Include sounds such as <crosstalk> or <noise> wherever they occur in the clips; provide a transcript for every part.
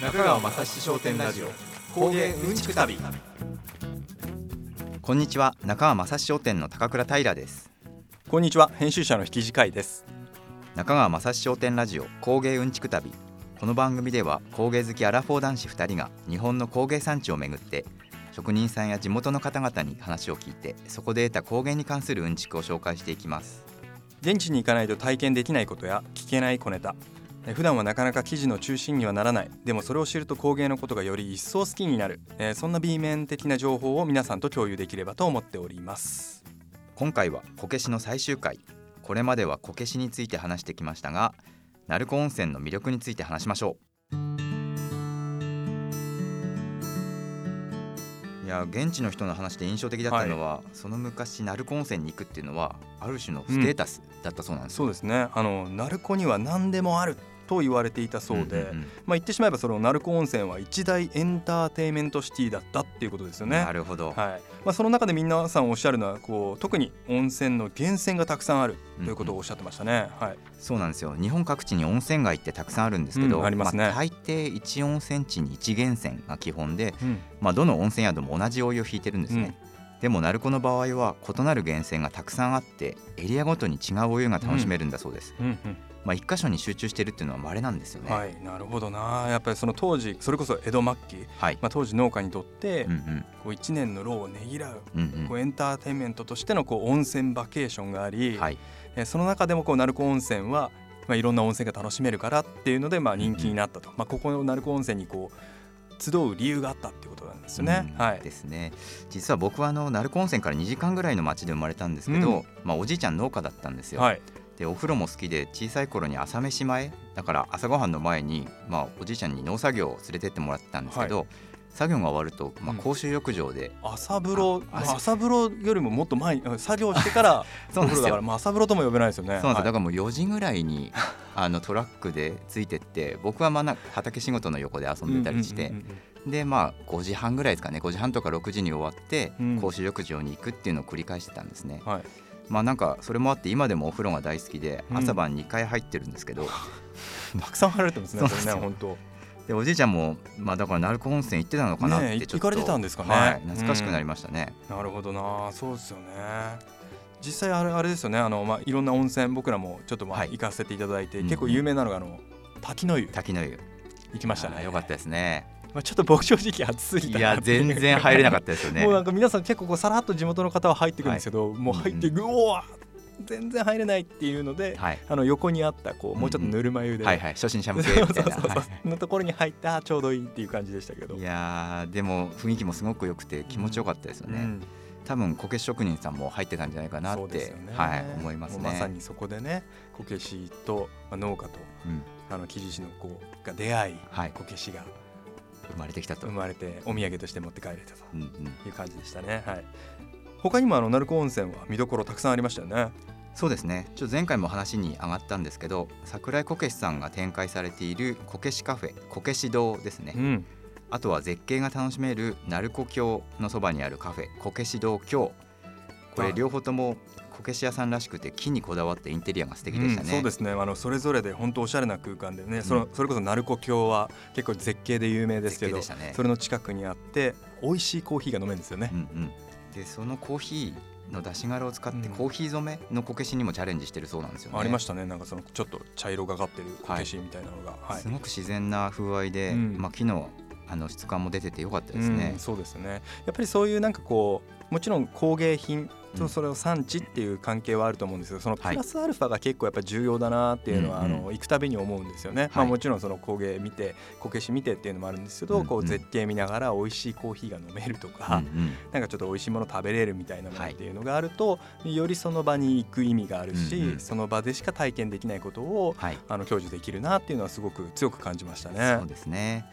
中川雅史商店ラジオ。工芸うんちく旅。こんにちは。中川雅史商店の高倉平です。こんにちは。編集者の引き次会です。中川雅史商店ラジオ。工芸うんちく旅。この番組では工芸好きアラフォー男子2人が日本の工芸産地を巡って職人さんや地元の方々に話を聞いてそこで得た工芸に関するうんちくを紹介していきます。現地に行かないと体験できないことや聞けない小ネタえ普段はなかなか記事の中心にはならない。でもそれを知ると工芸のことがより一層好きになる、えそんな B 面的な情報を皆さんと共有できればと思っております。今回はこけしの最終回。これまではこけしについて話してきましたが鳴子温泉の魅力について話しましょう。いや現地の人の話で印象的だったのは、その昔鳴子温泉に行くっていうのはある種のステータスだったそうなんですよ、そうですね。あの鳴子には何でもあると言われていたそうで、んんん。まあ言ってしまえばその鳴子温泉は一大エンターテインメントシティだったっていうことですよね。なるほど、はい。まあ、その中で皆さんおっしゃるのはこう特に温泉の源泉がたくさんあるということをおっしゃってましたね。はい、そうなんですよ。日本各地に温泉街ってたくさんあるんですけど、うんありますね。あ、大抵1温泉地に1源泉が基本で、うん。まあ、どの温泉宿も同じお湯を引いてるんですね、でも鳴子の場合は異なる源泉がたくさんあってエリアごとに違うお湯が楽しめるんだそうです、うんまあ、一箇所に集中してるっていうのは稀なんですようん、ね。はいなるほどな。やっぱりその当時それこそ江戸末期、はい、まあ、当時農家にとってうんうん。こう1年の労をねぎらううんこうエンターテインメントとしてのこう温泉バケーションがあうり、んはい。えーその中でもこう鳴子温泉は、まあ、いろんな温泉が楽しめるからっていうのでまあ人気になったと、まあ、ここの鳴子温泉にこう集う理由があったっていうことなんですよね。うん。はい。ですね。実は僕はあの鳴子温泉から2時間ぐらいの町で生まれたんですけど、うん。まあ、おじいちゃん農家だったんですよ、はいでお風呂も好きで小さい頃に朝飯前だから朝ごはんの前に、まあ、おじいちゃんに農作業を連れてってもらってたんですけど、作業が終わると、まあ、うん。公衆浴場で、朝風呂朝風呂よりももっと前にあ作業してから <laughs> そうなんですだから、まあ、朝風呂とも呼べないですよね。そうなんですはい。からもう4時ぐらいにあのトラックでついてって僕はまあな畑仕事の横で遊んでたりして、うんうんうんうんでまあ5時半ぐらいですかね。5時半とか6時に終わって、うん。公衆浴場に行くっていうのを繰り返してたんですね。はいまあなんかそれもあって今でもお風呂が大好きでうん朝晩2回入ってるんですけど、<laughs> たくさん入られてますね。そね本でおじいちゃんもまあだから鳴子温泉行ってたのかなってちょっと、行かれてたんですかねはい、懐かしくなりましたね。当。なるほどな、そうですよね。実際あれあれですよね。あのまあいろんな温泉僕らもちょっとまあはい行かせていただいて、うん結構有名なのがあの滝の湯滝の湯行きましたね。よかったですね。まあちょっと僕正直暑すぎいたいう全然入れなかったですよね。もうなんか皆さん結構こうさらっと地元の方は入ってくるんですけど、もう入ってうぐおー全然入れないっていうので、はい。あの横にあったこうもうちょっとぬるま湯で、はいはい。初心者向けみたいな。のところに入ったあちょうどいいっていう感じでしたけど。いいやーでも雰囲気もすごく良くて気持ちよかったですよね。うん。多分こけし職人さんも入ってたんじゃないかなって、ね。はい思いますね。まさにそこでねこけしと、まあ、農家とうん。あの木地師の子が出会いはい。こけしが生まれてきたと。生まれてお土産として持って帰れたと。うんうん。いう感じでしたね。はい、他にもあの鳴子温泉は見どころたくさんありましたよね。そうですね。ちょっと前回も話に上がったんですけど桜井こけしさんが展開されているこけしカフェこけし堂ですね、うん、あとは絶景が楽しめる鳴子峡のそばにあるカフェこけし堂峡これあ両方ともこけし屋さんらしくて木にこだわってインテリアが素敵でしたね、うんそうですね。あのそれぞれで本当おしゃれな空間でね、そのそれこそ鳴子峡は結構絶景で有名ですけど、ね。それの近くにあって美味しいコーヒーが飲めるんですよね。う。んうん、でそのコーヒーの出し殻を使ってうん。コーヒー染めのこけしにもチャレンジしてるそうなんですよね、ありましたね。なんかそのちょっと茶色がかってるこけしみたいなのが、はい。すごく自然な風合いで、うん。まあ、木のあの質感も出ててよかったですね。うん、。そうですね。やっぱりそういうなんかこうもちろん工芸品うん。とそれを産地っていう関係はあると思うんですけどそのはい。プラスアルファが結構やっぱ重要だなっていうのは、うんうん。あの行くたびに思うんですよね、まあ、はいもちろんその工芸見てこけし見てっていうのもあるんですけど、うんうん。こう絶景見ながら美味しいコーヒーが飲めるとか、うんうん。なんかちょっと美味しいもの食べれるみたいなものはいっていうのがあると、よりその場に行く意味があるし、うんうん。その場でしか体験できないことをはい。あの享受できるなっていうのはすごく強く感じましたね。そう。ですね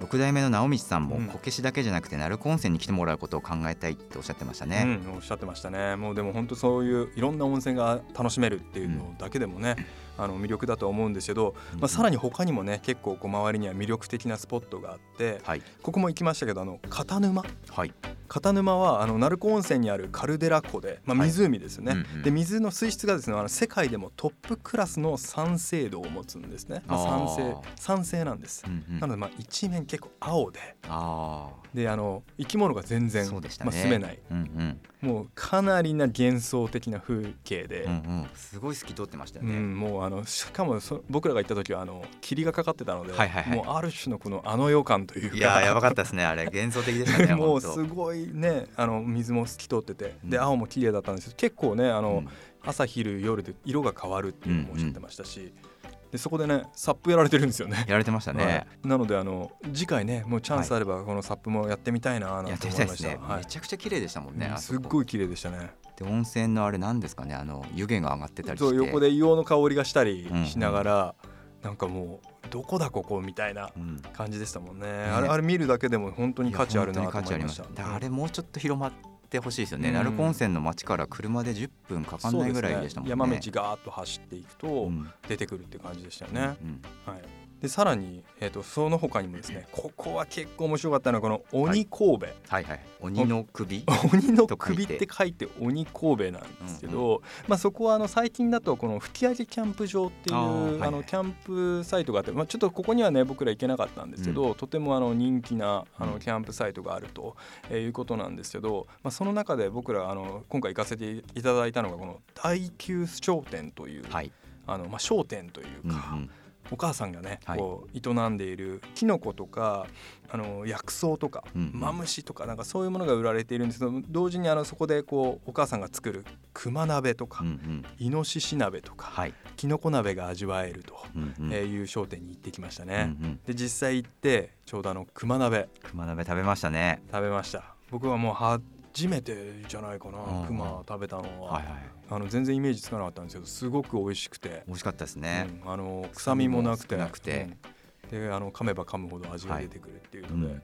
六代目の直道さんもうん。こけしだけじゃなくて鳴子温泉に来てもらうことを考えたいっておっしゃってましたね、うん、おっしゃってましたね。もうでも本当そういういろんな温泉が楽しめるっていうのだけでもね、あの魅力だと思うんですけど、まあ、さらに他にもね結構こう周りには魅力的なスポットがあってはい。ここも行きましたけどあの片沼はい。片沼はあの鳴子温泉にあるカルデラ湖で、まあ、はい。湖ですよね、うんうん。で水の水質がですねあの世界でもトップクラスの酸性度を持つんですね、まあ、酸性酸性なんです、うんうん。なのでまあ一面結構青で。あであの生き物が全あ然、ね、まあ、住めない。うんうんもうかなりな幻想的な風景で、うんうん。すごい透き通ってましたよね、うん、もうあのしかもそ僕らが行った時はあの霧がかかってたので、はいはいはい。もうある種のこのあの予感というか。いやーやばかったですねあれ。幻想的でしたね <laughs> もうすごいねあの水も透き通ってて、でうん。青も綺麗だったんですけど結構ねあの、うん。朝昼夜で色が変わるっていうのもおっしゃってましたし、でそこでねサップやられてるんですよね。やられてましたね、はい。なのであの次回ねもうチャンスあればこのサップもやってみたいななんてて思いました。いね、はい。めちゃくちゃ綺麗でしたもんね、すっごい綺麗でしたね。で温泉のあれなんですかねあの湯気が上がってたりして。横で硫黄の香りがしたりうんしながら、なんかもうどこだここみたいなうん。感じでしたもんね。あれあれ見るだけでも本当に価値あるなと思いました。あれもうちょっと広まってほしいですよね、うん。鳴子温泉の街から車で10分かかんないぐらいでしたもんね。山道ガーッと走っていくとうん。出てくるって感じでしたよね。うん。はい、でさらに、えー、とその他にもですねここは結構面白かったのはこの鬼神戸、はいはい。鬼の首 <laughs> 鬼の首って書いて。鬼神戸なんですけど、まあ、そこはあの最近だとこの吹き上げキャンプ場っていうあはいはい。のキャンプサイトがあって、まあ、ちょっとここにはね僕ら行けなかったんですけど、とてもあの人気なあうん。のキャンプサイトがあるとえーいうことなんですけど、まあ、その中で僕らあの今回行かせていただいたのがこの大久商店という、はい、あのまあ、商店といううんうか、んお母さんがね、はい。こう営んでいるキノコとかあの薬草とか、マムシとかなんかそういうものが売られているんですけど同時にあのそこでこうお母さんが作る熊鍋とか、イノシシ鍋とか、はい、キノコ鍋が味わえると、えーいう商店に行ってきましたうんね。うん。で実際行ってちょうどあの熊鍋。熊鍋食べましたね。食べました。僕はもう初めてじゃないかうんな熊食べたのは、はいはい。あの全然イメージつかなかったんですけどすごく美味しくて、美味しかったですね、うんあの臭みもなくて。なくて。うん。であの噛めば噛むほど味が出てくるっていうので、うん。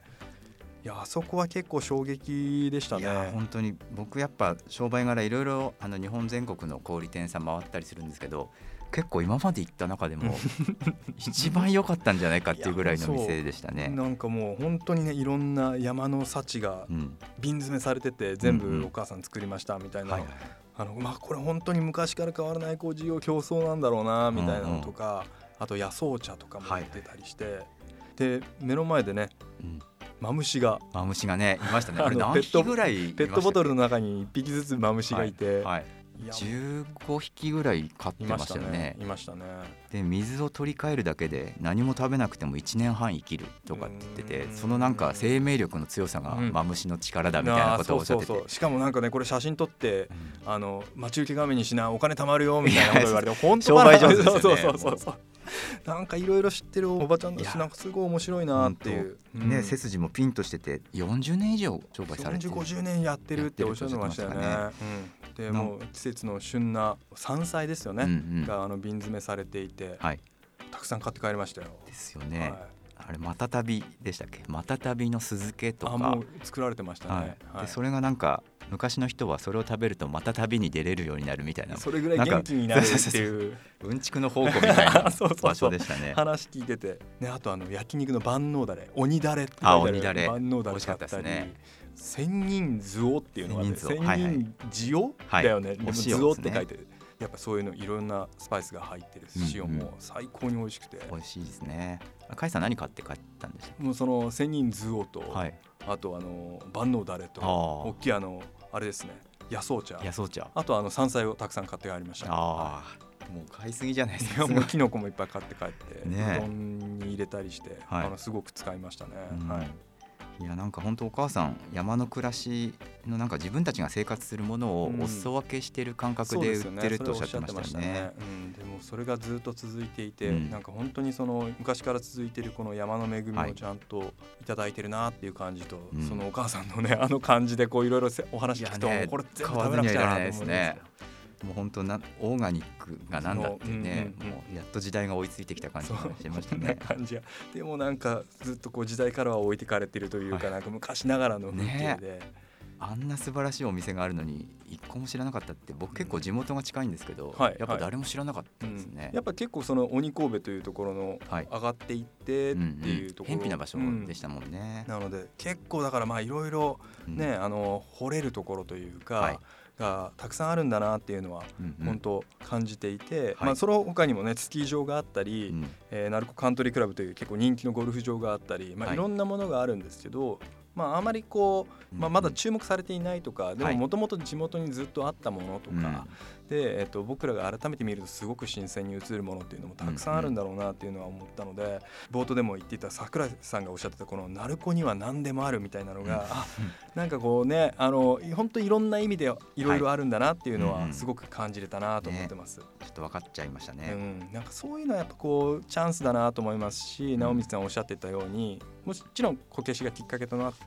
いやあそこは結構衝撃でしたね。本当に僕やっぱ商売柄いろいろあの日本全国の小売店さん回ったりするんですけど結構今まで行った中でも <laughs> 一番良かったんじゃないかっていうぐらいの店でしたね。なんかもう本当にねいろんな山の幸がうん。瓶詰めされてて全うんうん。部お母さん作りましたみたいな、はいはいあのまあこれ本当に昔から変わらないこう事業競争なんだろうなみたいなのとか、あと野草茶とかもはい出たりして、で目の前でねうん。マムシが。マムシがねいましたね。<laughs> あのあれ何ペット匹ぐらいいましたっけ？ペットボトルの中に1匹ずつマムシがいて、はい、い。や15匹ぐらい飼っていまましたよね。いましたね。で水を取り替えるだけで何も食べなくても1年半生きるとかって言っててうん。そのなんか生命力の強さがうん。マムシの力だみたいなことをおっしゃってて。うそうそう。しかもなんかねこれ写真撮ってうん。あの待ち受け画面にしなお金貯まるよみたいなこと言われて <laughs> 本当商売上手ですよね。<laughs> そうそうそうそう <laughs> なんかいろいろ知ってるおばちゃんだしなんかすごい面白いなっていう、うん。ね背筋もピンとしてて40年以上商売されてる。4050年やってるっておっしゃってましたよね。やってうん、でもう季節の旬な山菜ですよね、うんうん。があの瓶詰めされていて、はい。たくさん買って帰りましたよ。ですよね、はいあれまたたびでしたっけ？またたびの酢漬けとか。あもう作られてましたね。はい。はい。でそれがなんか昔の人はそれを食べるとまた旅に出れるようになるみたいな。それぐらい元気になるっていう。うんちくの宝庫みたいなそうそうそう。<laughs> 場所でしたね話聞いてて、ね、あとあの焼肉の万能だれ。鬼だれってあ鬼だれ。万能だれ美味しかったですね。千人図オっていうのがね千千人図はい人塩、はいだよね、でも図オって書いてるやっぱそういうのいろんなスパイスが入ってる塩うんうん。も最高に美味しくて、美味しいですね。あ甲斐さん何買って帰ったんでしもうその千人図オと、けはい。あとあの万能だれと大きいあのあれですね。野草茶。野草茶。あとあの山菜をたくさん買って帰りました。ああもう買いすぎじゃないですいかやもうキノコもいっぱい買って帰って、ねえ。うどんに入れたりして、はい。あのすごく使いましたね。うん。はい。いやなんか本当お母さん山の暮らしのなんか自分たちが生活するものをうん。お裾分けしてる感覚で売ってるとおっしゃってましたよね。うん、でもそれがずっと続いていて、うん。なんか本当にその昔から続いているこの山の恵みはい。をちゃんといただいてるなっていう感じと、うん。そのお母さんのねあの感じでこういろいろせお話聞くと、ねこれ全部食べなくちゃなと思うんですねもう本当なオーガニックがなんだってね、うんうんうんもうやっと時代が追いついてきた感じがしてましたね。感じがでもなんかずっとこう時代からは置いてかれてるというか、はい。なんか昔ながらの風景で、あんな素晴らしいお店があるのに一個も知らなかったって僕結構地元が近いんですけど、はいやっぱ誰も知らなかったですね。やっぱ結構その鬼神戸というところのはい。上がっていってっていうところ、偏僻な場所うんでしたもんね。なので結構だからまあいろいろうん。ね、あの掘れるところというか、はいがたくさんあるんだなっていうのは本当感じていて、はい。まあその他にもねスキー場があったり、うん。えー、鳴子カントリークラブという結構人気のゴルフ場があったり、まあ、はい。いろんなものがあるんですけど、まあ、あまりこう、まあ、うんまだ注目されていないとかではいももともと地元にずっとあったものとか、で、えっと僕らが改めて見るとすごく新鮮に映るものっていうのもたくさんあるんだろうなっていうのは思ったので、冒頭でも言っていた桜井さんがおっしゃってたこの鳴子には何でもあるみたいなのが、あなんかこうねあの本当いろんな意味でいろいろあるんだなっていうのはすごく感じれたなと思ってます。ちょっと分かっちゃいましたうね。ん、なんかそういうのはやっぱこうチャンスだなと思いますし、ん直光さんおっしゃってたようにもちろんこけしがきっかけとなって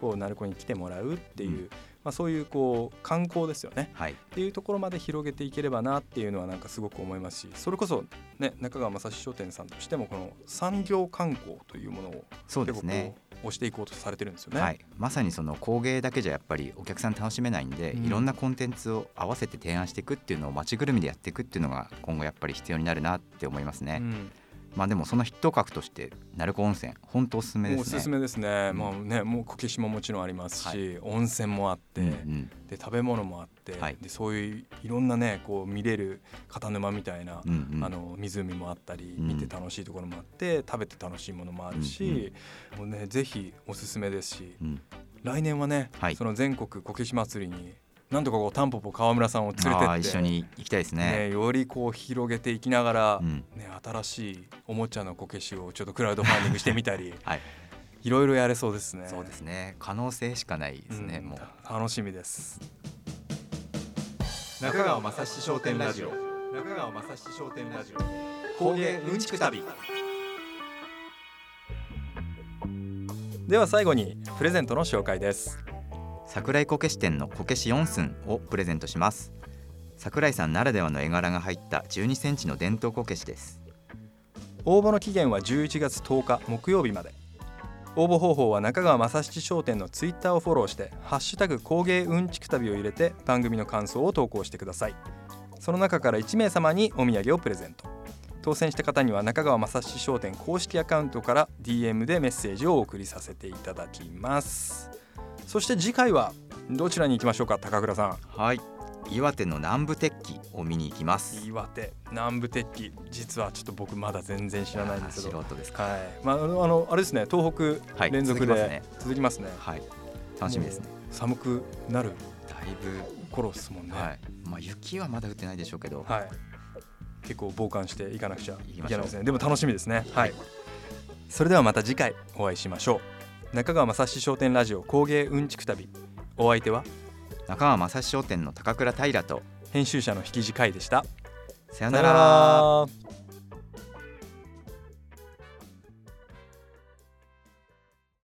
こう鳴子に来てもらうっていう、うん。まあ、そういうこう観光ですよね。はい、っていうところまで広げていければなっていうのはなんかすごく思いますしそれこそ、ね、中川正史商店さんとしてもこの産業観光というものをそうですね。押していこうとされてるんですよね。はい、まさにその工芸だけじゃやっぱりお客さん楽しめないんで、うん。いろんなコンテンツを合わせて提案していくっていうのを街ぐるみでやっていくっていうのが今後やっぱり必要になるなって思いますね。うんまあでもそのヒット格として鳴子温泉本当おすすめですね。すすめですね、うん。まあねもうこけしももちろんありますし、はい。温泉もあって、うんうん。で食べ物もあって、はい。でそういういろんなねこう見れる片沼みたいな、うんうん。あの湖もあったり、うん。見て楽しいところもあって食べて楽しいものもあるし、もうねぜひおすすめですしうん。来年はね、はい。その全国こけし祭りになんとかこうタンポポ川村さんを連れてあってー一緒に行きたいですね。ね、よりこう広げていきながら、うんね、新しいおもちゃのこけしをちょっとクラウドファンディングしてみたり <laughs> はい、いろいろやれそうですね。そうですね。可能性しかないですね。うんもう楽しみです。中川雅史商店ラジオ中川雅史商店ラジオ工芸うんちく旅では最後にプレゼントの紹介です。桜井こけし店のこけし4寸をプレゼントします。桜井さんならではの絵柄が入った12センチの伝統こけしです。応募の期限は11月10日木曜日まで。応募方法は中川正七商店のツイッターをフォローして「ハッシュタグ工芸うんちく旅」を入れて番組の感想を投稿してくださいその中から1名様にお土産をプレゼント当選した方には中川正七商店公式アカウントから DM でメッセージをお送りさせていただきますそして次回はどちらに行きましょうか高倉さんはい。岩手の南部鉄器を見に行きます。岩手南部鉄器実はちょっと僕まだ全然知らないんですけど素人ですか。はい、まあ、あの、あれですね、東北はい連続で続きますね続きますね。はい。楽しみですね。寒くなるだいぶ頃ですもんね。はい。まあ雪はまだ降ってないでしょうけど。はい結構防寒していかなくちゃいけないですね。でも楽しみですね。はい。それではまた次回お会いしましょう。中川正史商店ラジオ工芸うんちく旅。お相手は中川正史商店の高倉平と編集者の引き地会でした。さよなら。ら。